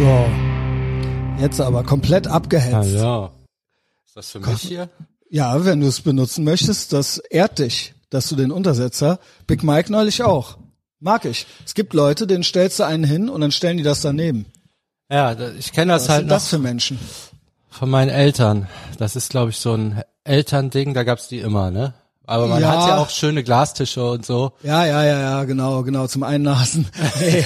So. Jetzt aber komplett abgehetzt. Ah, ja. Ist das für mich hier? Ja, wenn du es benutzen möchtest, das ehrt dich, dass du den Untersetzer, Big Mike neulich auch. Mag ich. Es gibt Leute, denen stellst du einen hin und dann stellen die das daneben. Ja, ich kenne das Was halt sind noch das für Menschen? von meinen Eltern. Das ist, glaube ich, so ein Elternding, da gab's die immer, ne? Aber man Ja. hat ja auch schöne Glastische und so. Ja, ja, ja, ja, genau, genau, zum Einnasen. Hey.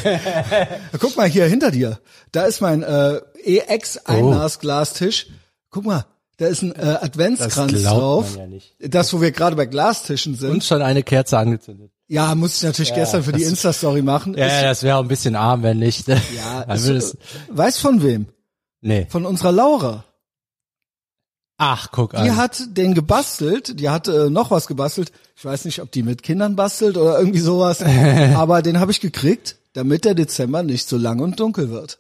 Guck mal hier hinter dir. Da ist mein äh, EX-Einnasglastisch. Guck mal, da ist ein äh, Adventskranz Das drauf. man ja nicht. Das, wo wir gerade bei Glastischen sind. Und schon eine Kerze angezündet. ja, musste ich natürlich gestern für die Insta-Story machen. Ja, Ist- ja, das wäre auch ein bisschen arm, wenn nicht. ja, Dann ist, würde es, weißt von wem? nee. Von unserer Laura. Ach, guck Die an. hat den gebastelt, die hat äh, noch was gebastelt. Ich weiß nicht, ob die mit Kindern bastelt oder irgendwie sowas, aber den habe ich gekriegt, damit der Dezember nicht so lang und dunkel wird.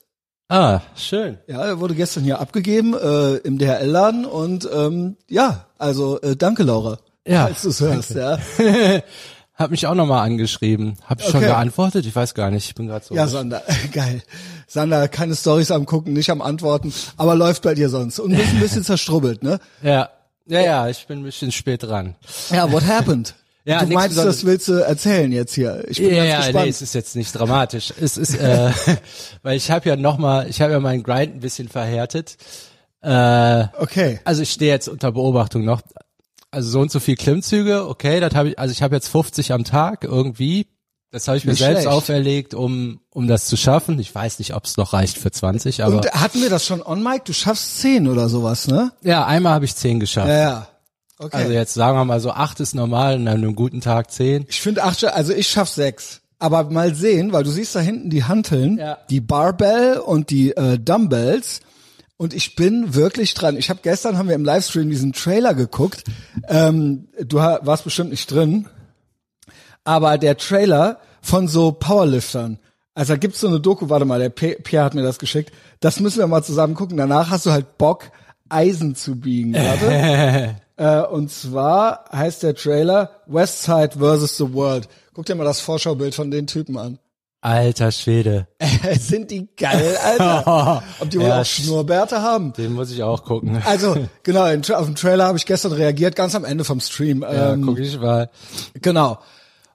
Ah, schön. Ja, er wurde gestern hier abgegeben äh, im DHL-Laden und ähm, ja, also äh, danke Laura, Ja, falls du es hörst. Ja, Hat mich auch nochmal angeschrieben. Hab ich schon Okay. geantwortet? Ich weiß gar nicht. Ich bin gerade so. ja Sander, geil. Sander, keine Stories am gucken, nicht am Antworten, aber läuft bei dir sonst und bist ein bisschen zerstrubbelt, ne? ja. Ja, ja, ich bin ein bisschen spät dran. Ja, what happened? Ja, du meinst, das willst du erzählen jetzt hier. Ich bin Ja, ganz ja, gespannt. nee, es ist jetzt nicht dramatisch. Es ist, äh, weil ich habe ja noch mal, ich habe ja meinen Grind ein bisschen verhärtet. Äh, okay. also ich stehe jetzt unter Beobachtung noch. Also so und so viel Klimmzüge, okay, das habe ich, also ich habe jetzt 50 am Tag irgendwie. Das habe ich mir Nicht selbst schlecht. auferlegt, um um das zu schaffen. Ich weiß nicht, ob es noch reicht für 20, aber Und hatten wir das schon on Mike? Du schaffst zehn oder sowas, ne? ja, einmal habe ich 10 geschafft. Ja, ja. Okay. Also jetzt sagen wir mal so, acht ist normal und an einem guten Tag 10. ich finde acht, also ich schaff sechs. Aber mal sehen, weil du siehst da hinten die Hanteln, Ja. die Barbell und die äh, Dumbbells. Und ich bin wirklich dran. Ich habe gestern haben wir im Livestream diesen Trailer geguckt. Ähm, du warst bestimmt nicht drin, aber der Trailer von so Powerliftern. Also da gibt's so eine Doku, warte mal, der Pierre hat mir das geschickt. Das müssen wir mal zusammen gucken. Danach hast du halt Bock, Eisen zu biegen. Warte. äh, und zwar heißt der Trailer Westside versus the World. Guck dir mal das Vorschaubild von den Typen an. Alter Schwede, Sind die geil, Alter. Ob die wohl Ja, auch Schnurrbärte haben. den muss ich auch gucken. Also, genau, auf den Trailer habe ich gestern reagiert, ganz am Ende vom Stream. Ja, Ähm, guck ich mal. genau.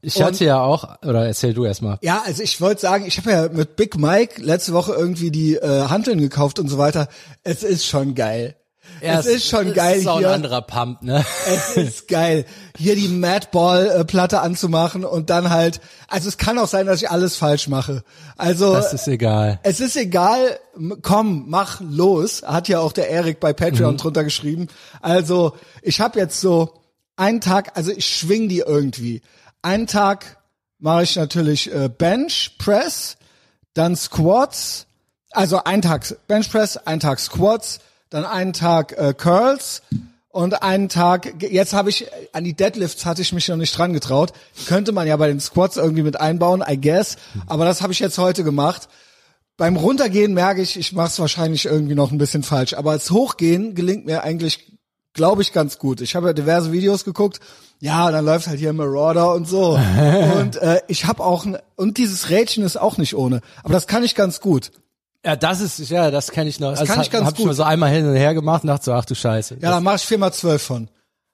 Ich Und- hatte ja auch, oder erzähl du erstmal. Ja, also ich wollte sagen, ich habe ja mit Big Mike letzte Woche irgendwie die äh, Hanteln gekauft und so weiter. Es ist schon geil. Es ist schon geil ist hier. ein anderer Pump, ne? Es ist geil, hier die Madball-Platte anzumachen und dann halt, also es kann auch sein, dass ich alles falsch mache. Also Das ist egal. es ist egal, komm, mach los. Hat ja auch der Erik bei Patreon drunter geschrieben. Also ich habe jetzt so einen Tag, also ich schwing die irgendwie. Einen Tag mache ich natürlich äh, Bench Press, dann Squats, also einen Tag Bench Press, einen Tag Squats, dann einen Tag äh, Curls und einen Tag, jetzt habe ich, an die Deadlifts hatte ich mich noch nicht dran getraut. Könnte man ja bei den Squats irgendwie mit einbauen, I guess. Aber das habe ich jetzt heute gemacht. Beim Runtergehen merke ich, ich mache es wahrscheinlich irgendwie noch ein bisschen falsch. Aber als Hochgehen gelingt mir eigentlich, glaube ich, ganz gut. Ich habe ja diverse Videos geguckt. Ja, dann läuft halt hier Marauder und so. und äh, ich habe auch, ein, und dieses Rädchen ist auch nicht ohne. Aber das kann ich ganz gut. Ja, das ist, ja, das kenne ich noch. Das kann ich ganz hab ich gut. mal so einmal hin und her gemacht und dachte so, ach du Scheiße. Ja, da mache ich viermal zwölf von.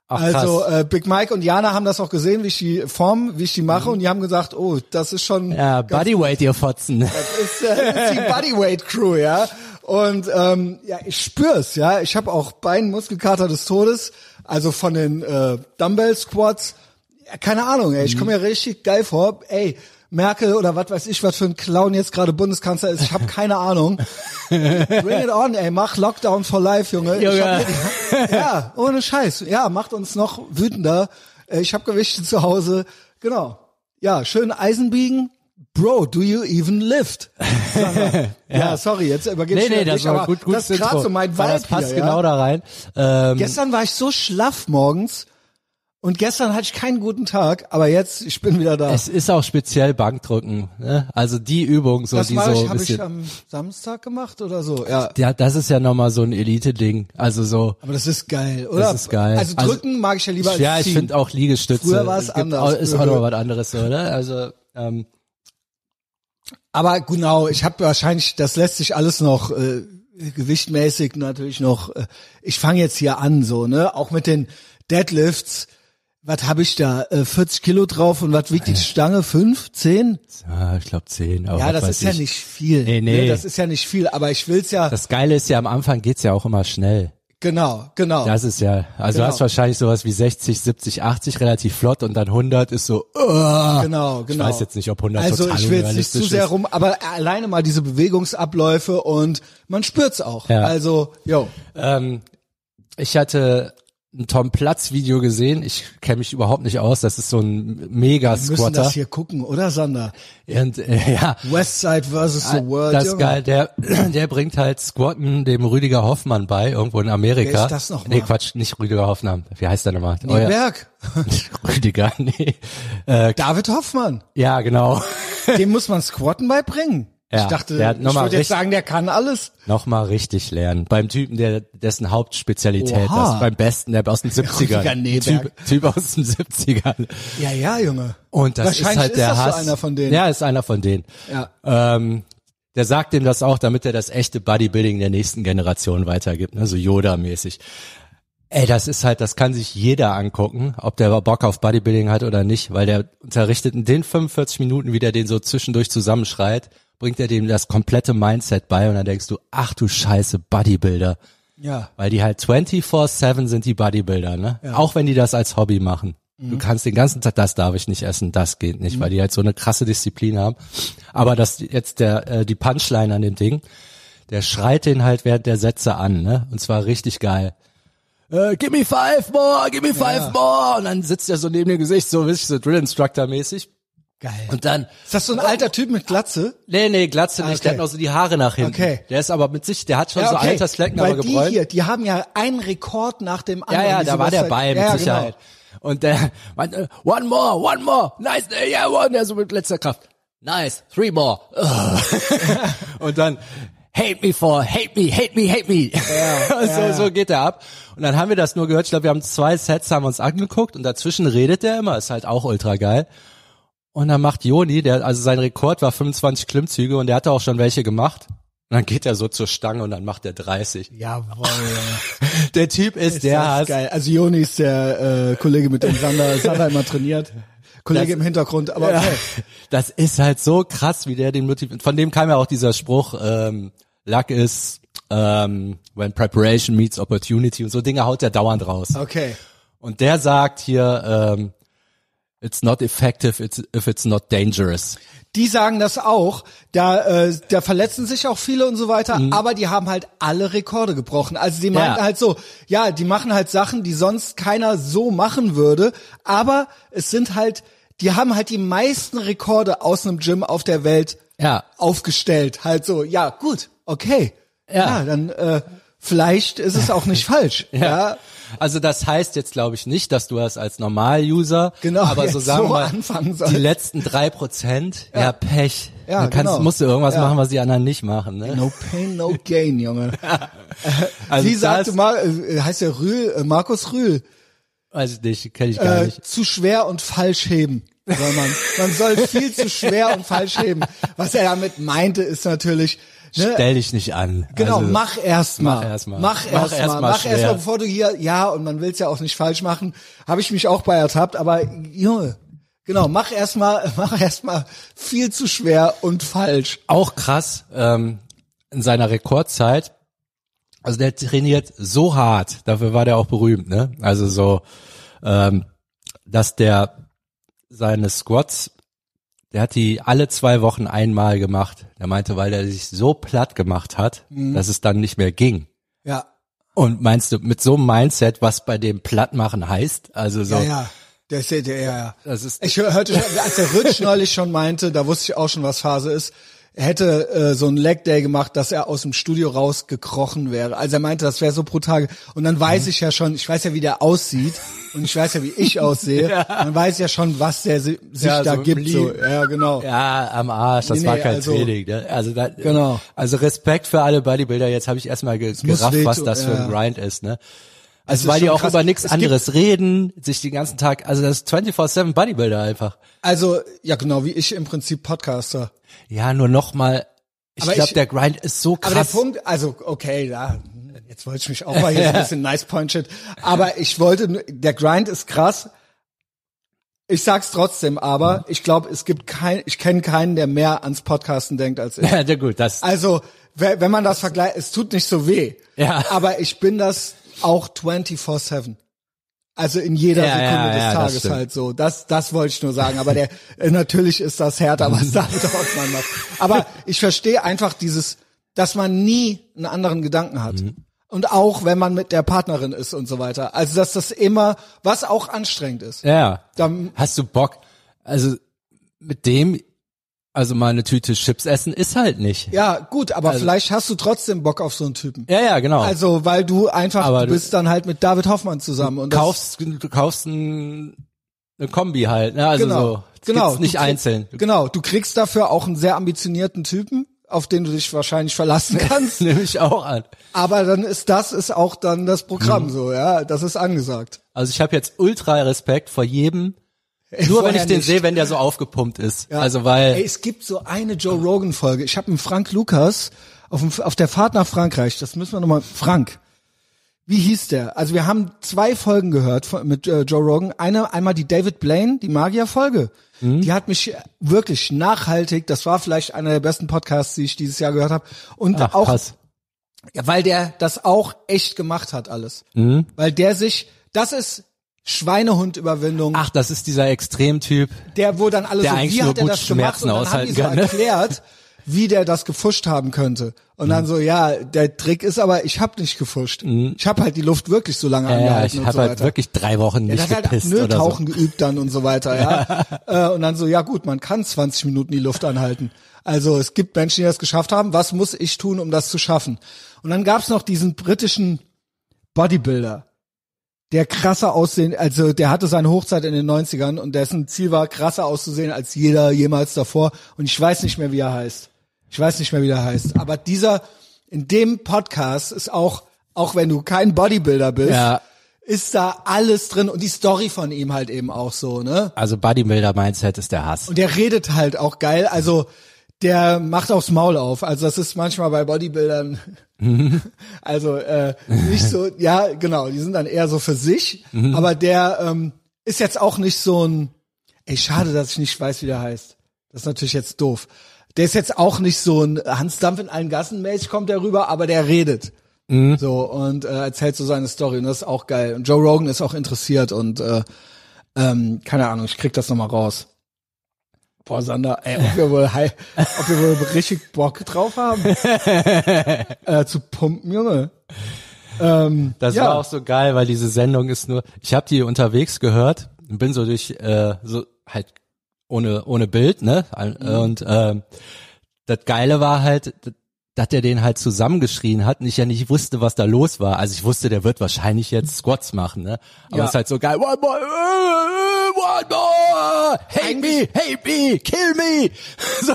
ach, Also krass. äh, Big Mike und Jana haben das auch gesehen, wie ich die form, wie ich die mache, und die haben gesagt, oh, das ist schon ja, Bodyweight, ihr Fotzen. das ist, äh, das ist die Bodyweight Crew, ja. Und ähm, ja, ich spür's, ja. Ich habe auch Beinmuskelkater des Todes, also von den äh, Dumbbell Squats. Ja, keine Ahnung, ey, ich komme mir richtig geil vor. Ey, Merkel oder was weiß ich, was für ein Clown jetzt gerade Bundeskanzler ist, ich habe keine Ahnung. Bring it on, ey, mach Lockdown for life, Junge. Junge. hab ja, ohne Scheiß. Ja, macht uns noch wütender. Äh, Ich habe Gewichte zu Hause. Genau. Ja, schön Eisen biegen. Bro, do you even lift? Sandra. ja. sorry, jetzt übergebe Nee, ich nee, wieder das dich, war gut, gut. das ist gerade so mein Vibe Das passt hier, genau ja? da rein. Ähm, Gestern war ich so schlaff morgens und gestern hatte ich keinen guten Tag, aber jetzt, ich bin wieder da. es ist auch speziell Bankdrücken, ne? Also die Übung, so das die so ich, ein habe ich am Samstag gemacht oder so. Ja, ja, das ist ja nochmal so ein Elite-Ding. Also so. aber das ist geil, oder? ist geil. Also Also- drücken mag ich ja lieber als Ja, ich ziehen. finde auch Liegestütze. Früher war es anders. Ist auch noch was anderes, oder? Also, ähm, Aber genau, ich habe wahrscheinlich, das lässt sich alles noch äh, gewichtmäßig natürlich noch. Äh, ich fange jetzt hier an, so ne, auch mit den Deadlifts. Was habe ich da? Äh, 40 Kilo drauf und was wiegt die Stange? Fünf, zehn? Ja, ich glaube zehn. Aber Ja, das ist ja ich. nicht viel. Nee, nee. Ne, Das ist ja nicht viel, aber ich will's ja. Das Geile ist ja, am Anfang geht's ja auch immer schnell. genau, genau. Das ist ja, also Genau. du hast wahrscheinlich sowas wie 60, 70, 80 relativ flott und dann 100 ist so, uh, Genau, genau. Ich weiß jetzt nicht, ob 100 Also total ich will jetzt nicht zu sehr rum, aber alleine mal diese Bewegungsabläufe und man spürt's auch. Ja. Also, yo. Ähm, ich hatte ein Tom Platz Video gesehen. Ich kenne mich überhaupt nicht aus. Das ist so ein mega Wir müssen Squatter. das hier gucken, oder Sander? Und äh, ja, Westside versus the World. Das ist geil. Der, der bringt halt Squatten dem Rüdiger Hoffmann bei, irgendwo in Amerika. Wer ist das noch Nee, mal? Quatsch, nicht Rüdiger Hoffmann. Wie heißt der nochmal? Nee, Berg. Rüdiger, nee. Äh, David Hoffmann. ja, genau. Dem muss man Squatten beibringen. Ja, ich dachte, der hat ich würde jetzt sagen, der kann alles. Nochmal richtig lernen. Beim Typen, der dessen Hauptspezialität Oha. ist. Beim Besten, der aus den 70ern. Rüdiger Neberg. typ, typ aus den 70ern. Ja, ja, Junge. Und das Wahrscheinlich ist halt der ist das Hass. so einer von denen. Ja, ist einer von denen. Ja. Ähm, der sagt ihm das auch, damit er das echte Bodybuilding der nächsten Generation weitergibt, ne? so Yoda-mäßig. Ey, das ist halt, das kann sich jeder angucken, ob der Bock auf Bodybuilding hat oder nicht, weil der unterrichtet in den 45 Minuten, wie der den so zwischendurch zusammenschreit, bringt er dem das komplette Mindset bei und dann denkst du, ach du scheiße, Bodybuilder. Ja. Weil die halt 24-7 sind die Bodybuilder, ne? Auch wenn die das als Hobby machen. Du kannst den ganzen Tag, das darf ich nicht essen, das geht nicht, weil die halt so eine krasse Disziplin haben. Aber das jetzt der äh, die Punchline an dem Ding, der schreit den halt während der Sätze an, ne? Und zwar richtig geil. Äh, give me five more, give me five more. Und dann sitzt er so neben dem Gesicht, so richtig so Drill Instructor mäßig. Geil. Und dann, Ist das so ein alter Typ mit Glatze? nee, nee, Glatze nicht, Ah, okay. der hat noch so die Haare nach hinten. Okay. Der ist aber mit sich, der hat schon so Altersflecken, Weil aber die gebräunt. hier, die haben ja einen Rekord nach dem Ja, anderen. ja, diese da war der bei, mit ja, Sicherheit. Und der meinte, one more, one more, nice, yeah, one, der so mit letzter Kraft. Nice, three more. und dann, hate me for, hate me, hate me, hate me. so, so geht er ab. Und dann haben wir das nur gehört, ich glaube, wir haben zwei Sets, haben uns angeguckt und dazwischen redet der immer, ist halt auch ultra geil. Und dann macht Joni, der, also sein Rekord war 25 Klimmzüge und der hatte auch schon welche gemacht. Und dann geht er so zur Stange und dann macht er 30. Ja. Jawohl. ja. Der Typ ist, Ist der das hat, geil. Also Joni ist der äh, Kollege, mit dem Sander, Sander immer trainiert. Kollege Das- im Hintergrund, aber okay. Das ist halt so krass, wie der den motiviert. Von dem kam ja auch dieser Spruch, ähm, Luck is ähm, when preparation meets opportunity und so Dinge haut der dauernd raus. Okay. Und der sagt hier, ähm, it's not effective it's, if it's not dangerous. Die sagen das auch. Da, äh, da verletzen sich auch viele und so weiter, aber die haben halt alle Rekorde gebrochen. Also die meinten Mhm. Ja. halt so, ja, die machen halt Sachen, die sonst keiner so machen würde, aber es sind halt, die haben halt die meisten Rekorde aus einem Gym auf der Welt Ja. aufgestellt. Halt so, ja, gut, okay. Ja. Ja, dann äh, vielleicht ist es auch nicht falsch. ja. Also das heißt jetzt glaube ich nicht, dass du das als Normal-User, Genau, aber so sagen wir so sollst. die letzten drei Prozent, ja. Pech. Ja, du kannst, genau. musst du irgendwas Ja. machen, was die anderen nicht machen. Ne? No pain, no gain, Junge. Also Wie sagte mal, äh, heißt der Rühl, äh, Markus Rühl, Weiß ich nicht, kenne ich gar äh, nicht. zu schwer und falsch heben. Soll man. man soll viel zu schwer und falsch heben. Was er damit meinte, ist natürlich, ne, Stell dich nicht an. Genau, Also, mach erst mal. mach erst mal. Mach Mach erst erst mal. mal Mach erst mal, bevor du hier, ja, und man will's ja auch nicht falsch machen. Habe ich mich auch bei ertappt, aber Junge, genau, mach erst mal, mach erst mal viel zu schwer und falsch. Auch krass, ähm, in seiner Rekordzeit, also der trainiert so hart, dafür war der auch berühmt, ne? Also so, ähm, dass der seine Squats, der hat die alle zwei Wochen einmal gemacht. Der meinte, weil der sich so platt gemacht hat, Mhm. dass es dann nicht mehr ging. Ja, Und meinst du, mit so einem Mindset, was bei dem Plattmachen heißt, also so, ja, ja. Der ist, der, ja, ja. das ist, Ich hör- hörte, schon, als der Rütsch neulich schon meinte, da wusste ich auch schon, was Phase ist. Hätte äh, so einen Leg Day gemacht, dass er aus dem Studio rausgekrochen wäre. Also er meinte, das wäre so brutal. Und dann weiß Mhm. ich ja schon, ich weiß ja, wie der aussieht und ich weiß ja, wie ich aussehe. Dann weiß ich ja schon, was der si- sich Ja, da so gibt. So. Ja, genau. Ja, am Arsch, das Nee, war nee, kein also- Training. Ne? Also da, Genau. Also Respekt für alle Bodybuilder. Jetzt habe ich erstmal ge gerafft, was das für ein ja. Grind ist. Ne? Also weil die auch krass. über nichts anderes reden, sich den ganzen Tag, also das ist 24-7 Bodybuilder einfach. Also, ja genau, wie ich im Prinzip Podcaster. Ja, nur noch mal, ich glaube, der Grind ist so Aber der krass. Punkt, also okay, ja, jetzt wollte ich mich auch mal hier so ein bisschen nice point shit, aber ich wollte, der Grind ist krass. Ich sag's trotzdem, aber ich glaube, es gibt kein, ich kenne keinen, der mehr ans Podcasten denkt als ich. ja, gut, das, Also, we- wenn man das vergleicht, es tut nicht so weh. Ja. Aber ich bin das auch 24/7. Also in jeder Ja, Sekunde ja, des ja, Tages halt so. Das, das wollte ich nur sagen. Aber der, äh, natürlich ist das härter, was David Hoffmann macht. Aber ich verstehe einfach dieses, dass man nie einen anderen Gedanken hat. Mhm. Und auch wenn man mit der Partnerin ist und so weiter. Also dass das immer, was auch anstrengend ist. ja. Dann, Hast du Bock? Also mit dem, also mal eine Tüte Chips essen ist halt nicht. ja, gut, aber Also vielleicht hast du trotzdem Bock auf so einen Typen. Ja, ja, genau. Also, weil du einfach, Aber du bist dann halt mit David Hoffmann zusammen und kaufst, du kaufst ein, eine Kombi halt, ne? Also genau, so. Das genau, nicht Du krieg- einzeln. Genau, du kriegst dafür auch einen sehr ambitionierten Typen, auf den du dich wahrscheinlich verlassen kannst. nehme ich auch an. aber dann ist das ist auch dann das Mhm. Programm so, ja, das ist angesagt. Also ich habe jetzt ultra Respekt vor jedem, nur wenn ich den sehe, wenn der so aufgepumpt ist. Ja. Also weil Ey, es gibt so eine Joe Rogan Folge. Ich habe einen Frank Lukas auf, dem, auf der Fahrt nach Frankreich. Das müssen wir nochmal. Frank, wie hieß der? Also wir haben zwei Folgen gehört von, mit äh, Joe Rogan. Eine einmal die David Blaine, die Magier Folge. Mhm. Die hat mich wirklich nachhaltig. Das war vielleicht einer der besten Podcasts, die ich dieses Jahr gehört habe. Und Ach, auch krass. Ja, weil der das auch echt gemacht hat alles. Mhm. Weil der sich, das ist Schweinehundüberwindung. Ach, das ist dieser Extremtyp. der, wo dann alle Der so, eigentlich wie nur hat er das gemacht? Schmerzen Und dann haben die so kann, ne? erklärt, wie der das gefuscht haben könnte. Und Mhm. dann so, ja, der Trick ist aber, ich habe nicht gefuscht. Ich habe halt die Luft wirklich so lange Mhm. Ja, ja, angehalten ich und habe so halt weiter. wirklich drei Wochen Ja, nicht das hat halt gepisst so. Nötauchen geübt dann und so weiter, ja. Äh, und dann so, ja gut, man kann 20 Minuten die Luft anhalten. Also es gibt Menschen, die das geschafft haben. Was muss ich tun, um das zu schaffen? Und dann gab's noch diesen britischen Bodybuilder, der krasser aussehen, also der hatte seine Hochzeit in den 90ern und dessen Ziel war, krasser auszusehen als jeder jemals davor. Und ich weiß nicht mehr, wie er heißt. Ich weiß nicht mehr, wie er heißt. Aber dieser, in dem Podcast ist auch, auch wenn du kein Bodybuilder bist, Ja. ist da alles drin und die Story von ihm halt eben auch so, ne? Also Bodybuilder-Mindset ist der Hass. Und der redet halt auch geil, also der macht aufs Maul auf. Also das ist manchmal bei Bodybuildern, also äh, nicht so, ja genau, die sind dann eher so für sich, aber der ähm, ist jetzt auch nicht so ein, ey schade, dass ich nicht weiß, wie der heißt. Das ist natürlich jetzt doof. Der ist jetzt auch nicht so ein Hans Dampf in allen Gassen mäßig kommt der rüber, aber der redet. So und äh, erzählt so seine Story und das ist auch geil. Und Joe Rogan ist auch interessiert und äh, ähm, keine Ahnung, ich krieg das nochmal raus. Boah, Sander, ey, ob wir wohl, hei- ob wir wohl richtig Bock drauf haben, äh, zu pumpen, Junge. Ähm, Das ja. war auch so geil, weil diese Sendung ist nur, ich habe die unterwegs gehört und bin so durch, äh, so halt ohne ohne Bild, ne? Mhm. Und ähm, das Geile war halt, dass der den halt zusammengeschrien hat und ich ja nicht wusste, was da los war. Also ich wusste, der wird wahrscheinlich jetzt Squats machen, ne? Aber Ja. es ist halt so geil. One more, hate me, hate me, kill me. So,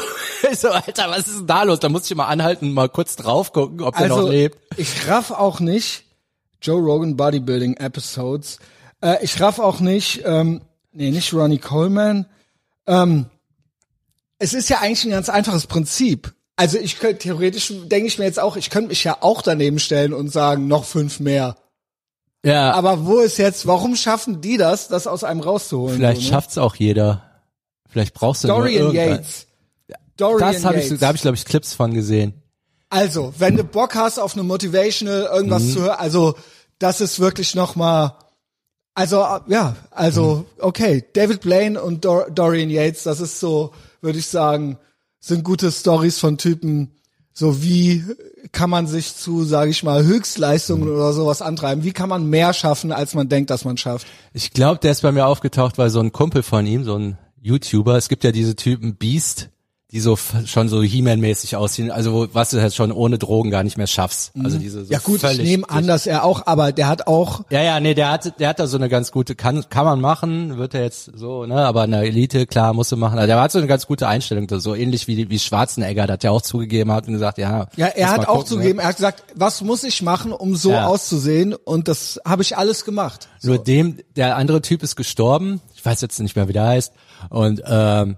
so, Alter, was ist denn da los? Da muss ich mal anhalten, und mal kurz drauf gucken, ob der also, noch lebt. ich raff auch nicht Joe Rogan Bodybuilding Episodes. Äh, ich raff auch nicht, ähm, nee, nicht Ronnie Coleman. Ähm, es ist ja eigentlich ein ganz einfaches Prinzip. Also ich könnte, theoretisch denke ich mir jetzt auch, ich könnte mich ja auch daneben stellen und sagen, noch fünf mehr. Ja, Aber wo ist jetzt, warum schaffen die das, das aus einem rauszuholen? Vielleicht so, ne? schafft's auch jeder. Vielleicht brauchst du nur Dorian irgendein- Yates. Dorian Das ich, Yates. da habe ich glaube ich Clips von gesehen. Also, wenn du Bock hast auf eine Motivational irgendwas Mhm. zu hören, also das ist wirklich noch mal also äh, ja, also Mhm. okay, David Blaine und Dor Dorian Yates, das ist so, würde ich sagen, sind gute Stories von Typen, so wie kann man sich zu, sage ich mal, Höchstleistungen Mhm. oder sowas antreiben? Wie kann man mehr schaffen, als man denkt, dass man schafft? Ich glaube, der ist bei mir aufgetaucht, weil so ein Kumpel von ihm, so ein YouTuber, es gibt ja diese Typen Beast, die so schon so He-Man-mäßig aussehen, also wo, was du halt schon ohne Drogen gar nicht mehr schaffst. Also diese so Mhm. Ja gut, ich nehme an, dass er auch, aber der hat auch, Ja, ja, nee, der hat, der hat da so eine ganz gute, kann, kann man machen, wird er jetzt so, ne, aber in der Elite, klar, musst du machen. Also der hat so eine ganz gute Einstellung, so ähnlich wie, wie Schwarzenegger, das ja auch zugegeben hat und gesagt, ja. ja, er hat auch gucken, zugegeben, Ne? er hat gesagt, was muss ich machen, um so Ja. auszusehen? Und das habe ich alles gemacht. Nur dem, der andere Typ ist gestorben, ich weiß jetzt nicht mehr, wie der heißt, und ähm,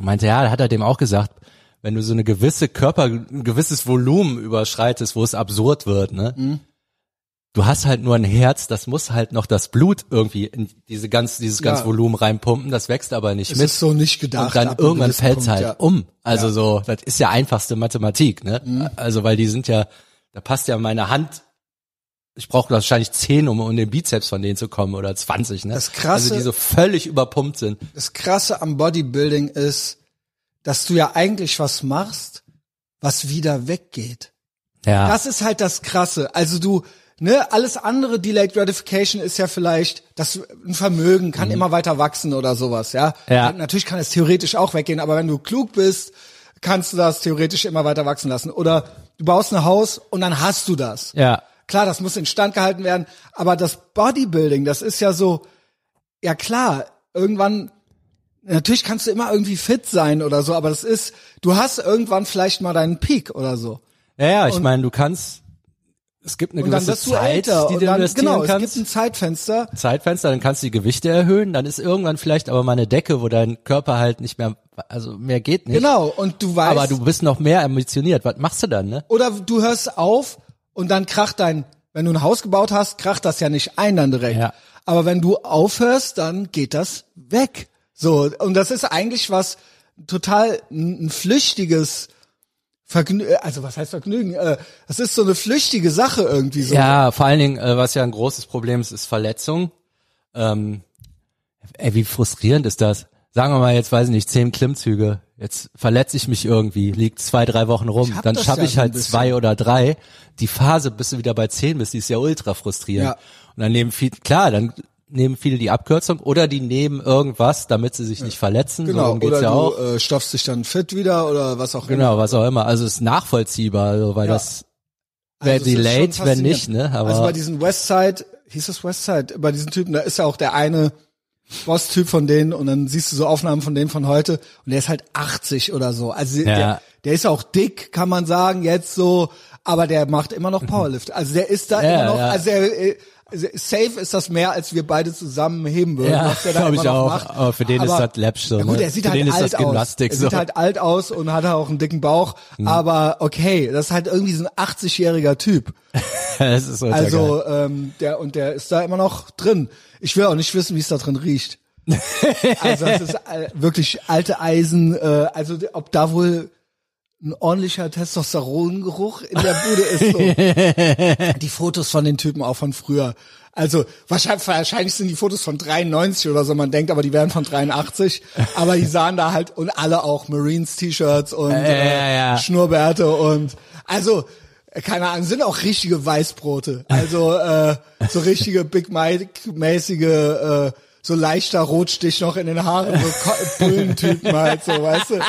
meinte, ja, da hat er dem auch gesagt, wenn du so eine gewisse Körper, ein gewisses Volumen überschreitest, wo es absurd wird, ne? Mhm. Du hast halt nur ein Herz, das muss halt noch das Blut irgendwie in diese ganz, dieses ganze Ja. Volumen reinpumpen, das wächst aber nicht Es mit. ist so nicht gedacht. und dann irgendwann fällt's Punkt, halt ja. um. Also Ja. Mhm. so, das ist ja einfachste Mathematik, ne? Also weil die sind ja, da passt ja meine Hand. Ich brauche wahrscheinlich zehn, um um den Bizeps von denen zu kommen oder 20, ne? Das Krasse- also die so völlig überpumpt sind. Das Krasse am Bodybuilding ist, dass du ja eigentlich was machst, was wieder weggeht. Ja. Das ist halt das Krasse. Also du, ne, alles andere Delayed Gratification ist ja vielleicht, dass ein Vermögen kann immer weiter wachsen oder sowas, ja. Mhm. Ja. Natürlich kann es theoretisch auch weggehen, aber wenn du klug bist, kannst du das theoretisch immer weiter wachsen lassen. Oder du baust ein Haus und dann hast du das. ja. Klar, das muss instand gehalten werden, aber das Bodybuilding, das ist ja so, ja klar, irgendwann, natürlich kannst du immer irgendwie fit sein oder so, aber das ist, du hast irgendwann vielleicht mal deinen Peak oder so. Ja, ja, ich meine, du kannst, es gibt eine gewisse Zeit, älter die du dann, investieren genau, es gibt kannst. ein Zeitfenster. Zeitfenster, dann kannst du die Gewichte erhöhen, dann ist irgendwann vielleicht aber mal eine Decke, wo dein Körper halt nicht mehr, also mehr geht nicht. Genau, und du weißt, Aber du bist noch mehr ambitioniert. Was machst du dann, ne? oder du hörst auf und dann kracht dein, wenn du ein Haus gebaut hast, kracht das ja nicht ein dann direkt. Ja. Aber wenn du aufhörst, dann geht das weg. So, und das ist eigentlich was total ein, flüchtiges Vergnügen, also was heißt Vergnügen? Äh, Das ist so eine flüchtige Sache irgendwie so. Ja, vor allen Dingen, äh, was ja ein großes Problem ist, ist Verletzung. Ähm, ey, wie frustrierend ist das? Sagen wir mal jetzt, weiß ich nicht, zehn Klimmzüge. Jetzt verletze ich mich irgendwie, liegt zwei, drei Wochen rum. Hab Dann schaffe ja ich so halt zwei oder drei. Die Phase, bis du wieder bei zehn bist, die ist ja ultra frustrierend. Ja. Und dann nehmen viele, klar, dann nehmen viele die Abkürzung oder die nehmen irgendwas, damit sie sich nicht verletzen. Genau, geht's oder ja du auch. äh, stoffst dich dann fit wieder oder was auch Genau, was auch immer. Also es ist nachvollziehbar, also, weil Ja. das wäre Also delayed, wenn nicht, ne? Aber also bei diesen Westside, hieß es Westside, bei diesen Typen, da ist ja auch der eine Boss-Typ von denen und dann siehst du so Aufnahmen von denen von heute und der ist halt 80 oder so. Also Ja. der, der ist auch dick, kann man sagen, jetzt so, aber der macht immer noch Powerlift. Also der ist da Ja, immer noch, ja. also der, äh, safe ist das mehr, als wir beide zusammen heben würden. Ja, was der da glaub immer ich auch. Macht. Aber für den ist das läppsch so, Ja gut, ne? er sieht Für halt den ist alt das Gymnastik aus. Er so. sieht halt alt aus und hat auch einen dicken Bauch, aber okay, das ist halt irgendwie so ein 80-jähriger Typ. das ist geil. Also ähm, der und der ist da immer noch drin. Ich will auch nicht wissen, wie es da drin riecht. also das ist äh, wirklich alte Eisen. Äh, also ob da wohl ein ordentlicher Testosterongeruch in der Bude ist. So. Die Fotos von den Typen auch von früher. Also wahrscheinlich, wahrscheinlich sind die Fotos von 93 oder so. Man denkt, aber die wären von 83. Aber die sahen da halt und alle auch Marines T-Shirts und ja, äh, ja. Schnurrbärte und also äh, keine Ahnung, sind auch richtige Weißbrote. Also äh, so richtige Big Mike mäßige äh, so leichter Rotstich noch in den Haaren, so Bullentypen halt so, weißt du?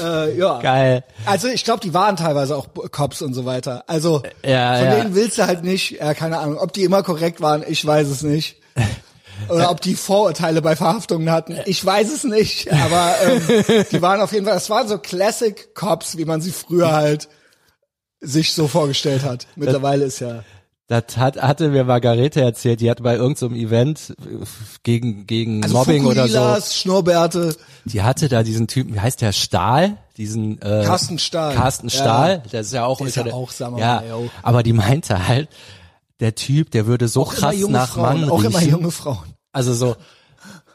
Äh, ja. Geil. Also ich glaube, die waren teilweise auch Cops und so weiter. Also Ja, von ja. denen willst du halt nicht, ja, keine Ahnung, ob die immer korrekt waren, ich weiß es nicht. Oder ob die Vorurteile bei Verhaftungen hatten, ich weiß es nicht. Aber ähm, die waren auf jeden Fall, das waren so Classic Cops, wie man sie früher halt sich so vorgestellt hat. Mittlerweile ist ja Das hat, hatte mir Margarete erzählt, die hatte bei irgendeinem Event äh, gegen, gegen also Mobbing oder so, Schnurrbärte, die hatte da diesen Typen, wie heißt der, Stahl? Diesen, äh, Carsten Stahl. Carsten Ja. Stahl, der ist ja auch, Der ist ja auch, sagen ja, mal, yo. aber die meinte halt, der Typ, der würde so auch krass nach Frauen, Mann auch riechen. immer junge Frauen. Also so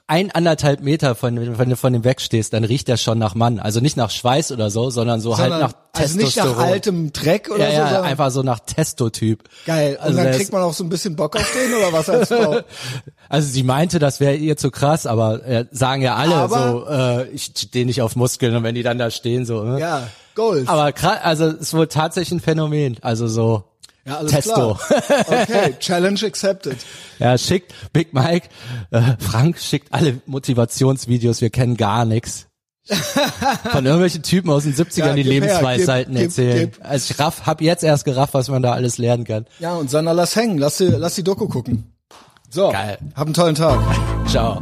ein anderthalb Meter von, wenn du von dem wegstehst, dann riecht der schon nach Mann. Also nicht nach Schweiß oder so, sondern so Sondern, halt nach also nicht Testosteron. nach altem Dreck oder ja, so, ja, einfach so nach Testotyp. geil. Und Also dann kriegt man auch so ein bisschen Bock auf den oder was als Frau? Also sie meinte, das wäre ihr zu krass, aber äh, sagen ja alle Aber- so, äh, ich stehe nicht auf Muskeln und wenn die dann da stehen so. Ne? Ja, Gold. Aber krass, also es ist wohl tatsächlich ein Phänomen. Also so ja, alles Testo. klar. Okay, Challenge accepted. Ja, schickt Big Mike, äh, Frank schickt alle Motivationsvideos, wir kennen gar nichts. von irgendwelchen Typen aus den 70ern Ja, die gib her, Lebensweisheiten gib, gib, erzählen. gib. Also ich raff, hab jetzt erst gerafft, was man da alles lernen kann. Ja, und Sandra, lass hängen, lass die, lass die Doku gucken. So, Geil. hab einen tollen Tag. Ciao.